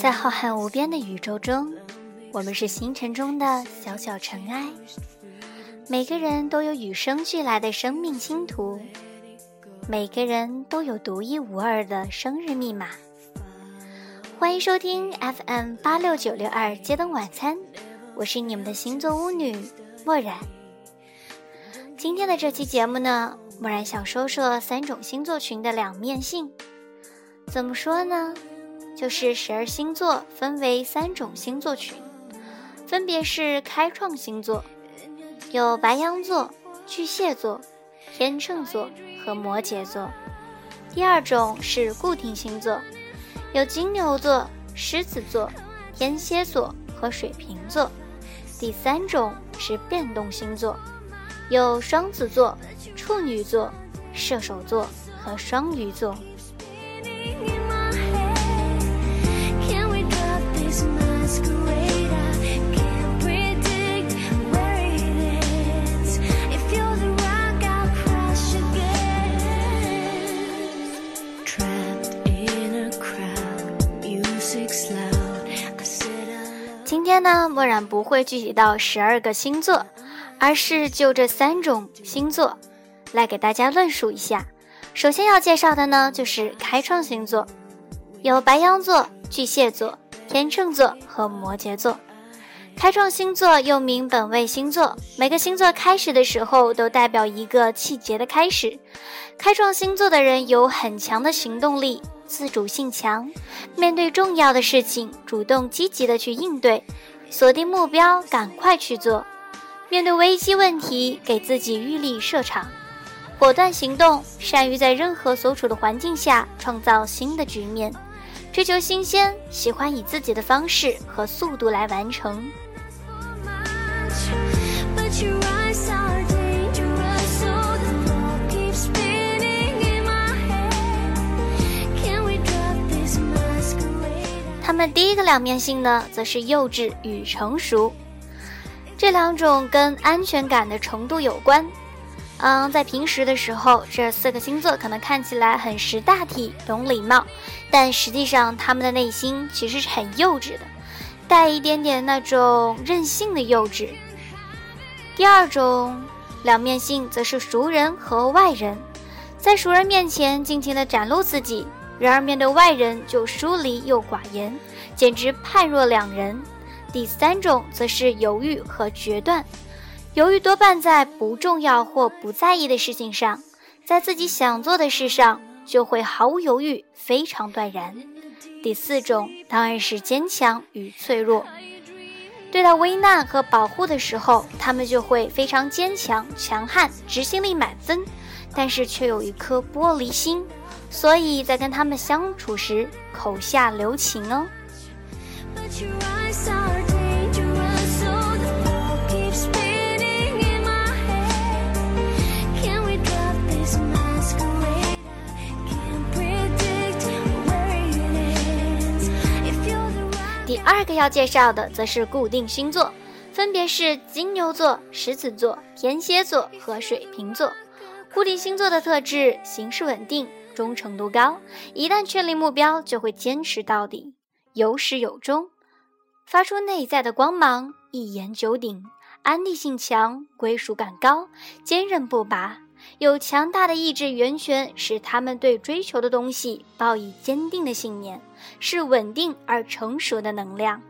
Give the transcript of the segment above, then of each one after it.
在浩瀚无边的宇宙中，我们是星辰中的小小尘埃。每个人都有与生俱来的生命星图，每个人都有独一无二的生日密码。欢迎收听 FM 八六九六二街灯晚餐，我是你们的星座巫女墨染。今天的这期节目呢，墨染想说说三种星座群的两面性。怎么说呢？就是十二星座分为三种星座群，分别是开创星座，有白羊座、巨蟹座、天秤座和摩羯座；第二种是固定星座，有金牛座、狮子座、天蝎座和水瓶座；第三种是变动星座，有双子座、处女座、射手座和双鱼座。今天呢，墨染不会具体到十二个星座，而是就这三种星座来给大家论述一下。首先要介绍的呢，就是开创星座，有白羊座、巨蟹座、天秤座和摩羯座。开创星座又名本位星座，每个星座开始的时候都代表一个气节的开始。开创星座的人有很强的行动力。自主性强，面对重要的事情，主动积极的去应对，锁定目标，赶快去做。面对危机问题，给自己预立设场，果断行动，善于在任何所处的环境下创造新的局面，追求新鲜，喜欢以自己的方式和速度来完成。个两面性呢，则是幼稚与成熟，这两种跟安全感的程度有关。嗯，在平时的时候，这四个星座可能看起来很识大体、懂礼貌，但实际上他们的内心其实是很幼稚的，带一点点那种任性的幼稚。第二种两面性则是熟人和外人，在熟人面前尽情的展露自己。然而面对外人就疏离又寡言，简直判若两人。第三种则是犹豫和决断，犹豫多半在不重要或不在意的事情上，在自己想做的事上就会毫无犹豫，非常断然。第四种当然是坚强与脆弱，对待危难和保护的时候，他们就会非常坚强、强悍，执行力满分，但是却有一颗玻璃心。所以在跟他们相处时，口下留情哦。第二个要介绍的则是固定星座，分别是金牛座、狮子座、天蝎座和水瓶座。固定星座的特质：行事稳定。忠诚度高，一旦确立目标，就会坚持到底，有始有终，发出内在的光芒，一言九鼎，安定性强，归属感高，坚韧不拔，有强大的意志源泉，使他们对追求的东西抱以坚定的信念，是稳定而成熟的能量。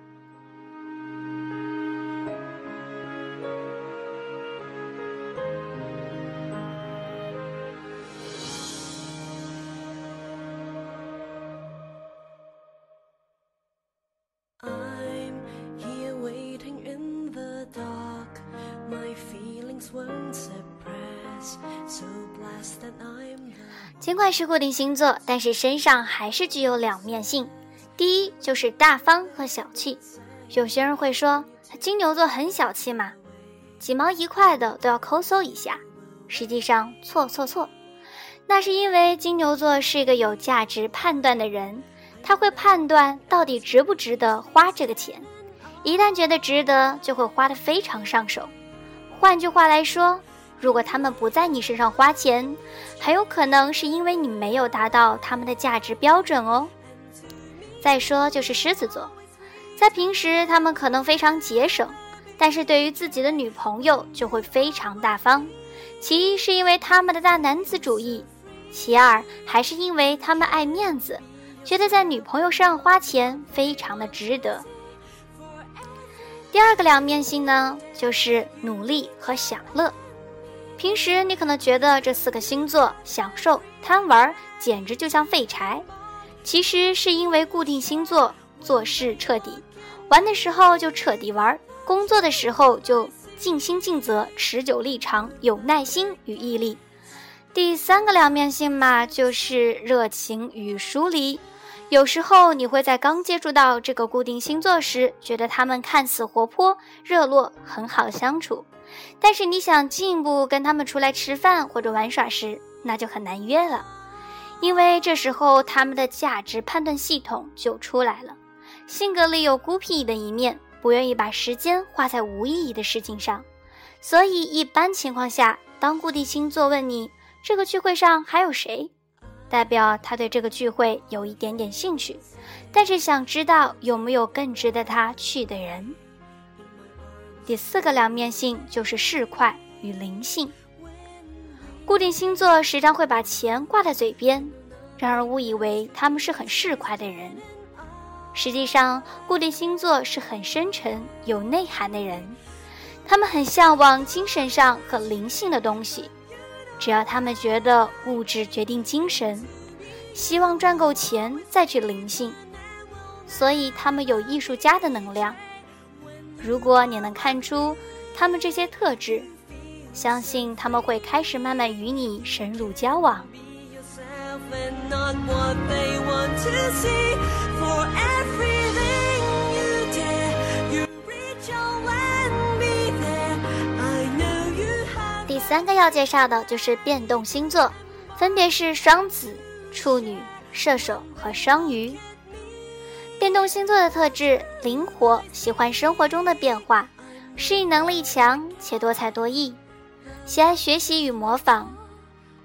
尽管是固定星座，但是身上还是具有两面性。第一就是大方和小气。有些人会说，金牛座很小气嘛，几毛一块的都要抠搜一下。实际上错错错，那是因为金牛座是一个有价值判断的人，他会判断到底值不值得花这个钱。一旦觉得值得，就会花得非常上手。换句话来说，如果他们不在你身上花钱，很有可能是因为你没有达到他们的价值标准哦。再说就是狮子座，在平时他们可能非常节省，但是对于自己的女朋友就会非常大方。其一是因为他们的大男子主义，其二还是因为他们爱面子，觉得在女朋友身上花钱非常的值得。第二个两面性呢，就是努力和享乐。平时你可能觉得这四个星座享受、贪玩，简直就像废柴。其实是因为固定星座做事彻底，玩的时候就彻底玩，工作的时候就尽心尽责、持久力长、有耐心与毅力。第三个两面性嘛，就是热情与疏离。有时候你会在刚接触到这个固定星座时，觉得他们看似活泼、热络，很好相处。但是你想进一步跟他们出来吃饭或者玩耍时，那就很难约了，因为这时候他们的价值判断系统就出来了，性格里有孤僻的一面，不愿意把时间花在无意义的事情上。所以一般情况下，当固定星座问你这个聚会上还有谁，代表他对这个聚会有一点点兴趣，但是想知道有没有更值得他去的人。第四个两面性就是市侩与灵性。固定星座时常会把钱挂在嘴边，让人误以为他们是很市侩的人。实际上，固定星座是很深沉、有内涵的人，他们很向往精神上和灵性的东西。只要他们觉得物质决定精神，希望赚够钱再去灵性，所以他们有艺术家的能量。如果你能看出他们这些特质，相信他们会开始慢慢与你深入交往。第三个要介绍的就是变动星座，分别是双子、处女、射手和双鱼。变动星座的特质：灵活，喜欢生活中的变化，适应能力强且多才多艺，喜爱学习与模仿，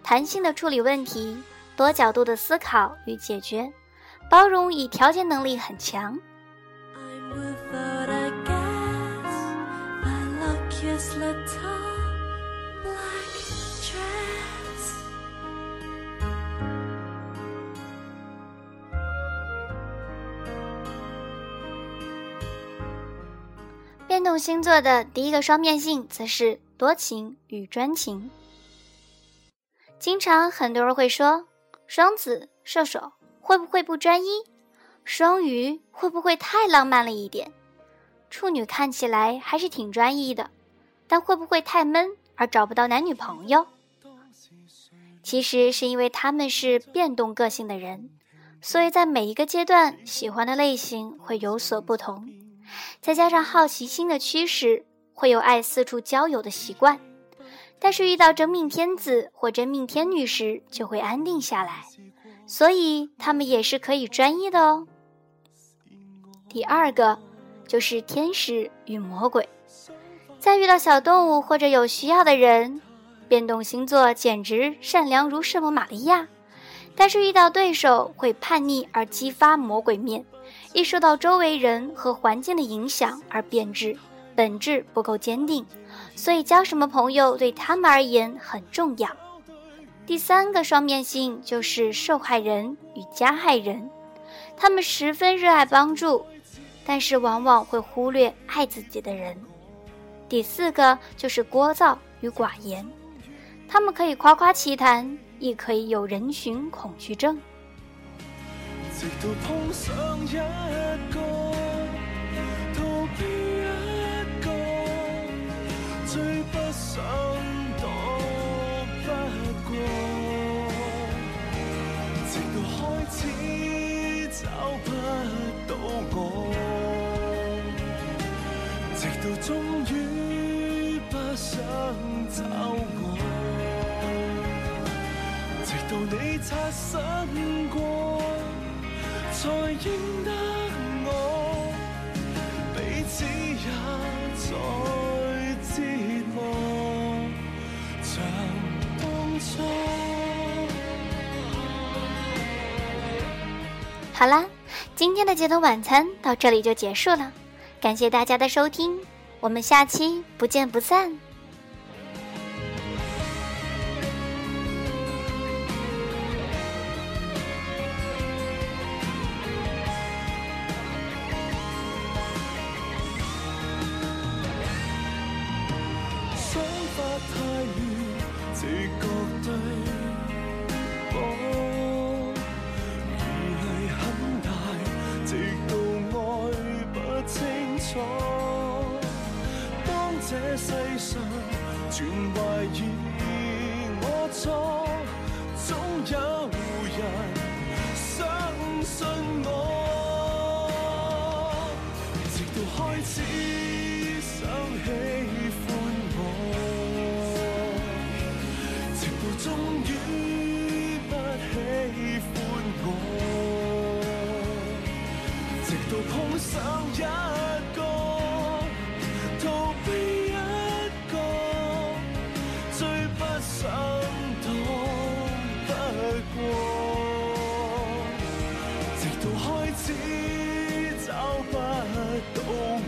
弹性的处理问题，多角度的思考与解决，包容与调节能力很强。I'm without, I guess, I 动星座的第一个双面性，则是多情与专情。经常很多人会说，双子、射手会不会不专一？双鱼会不会太浪漫了一点？处女看起来还是挺专一的，但会不会太闷而找不到男女朋友？其实是因为他们是变动个性的人，所以在每一个阶段喜欢的类型会有所不同。再加上好奇心的驱使，会有爱四处交友的习惯，但是遇到真命天子或真命天女时，就会安定下来。所以他们也是可以专一的哦。第二个就是天使与魔鬼，在遇到小动物或者有需要的人，变动星座简直善良如圣母玛利亚，但是遇到对手会叛逆而激发魔鬼面。易受到周围人和环境的影响而变质，本质不够坚定，所以交什么朋友对他们而言很重要。第三个双面性就是受害人与加害人，他们十分热爱帮助，但是往往会忽略爱自己的人。第四个就是聒噪与寡言，他们可以夸夸其谈，亦可以有人群恐惧症。直到碰上一个逃避一个最不想躲不过直到开始找不到我直到终于不想找我直到你擦身过才认得我，彼此也在折磨，像当初。好啦，今天的街头晚餐到这里就结束了，感谢大家的收听，我们下期不见不散。世上全怀疑我错，总有人相信我，直到开始想喜欢我，直到终于不喜欢我，直到碰上一只找不到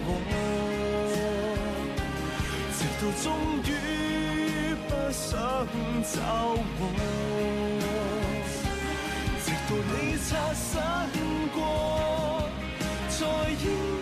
我直到终于不想找我直到你擦身过再应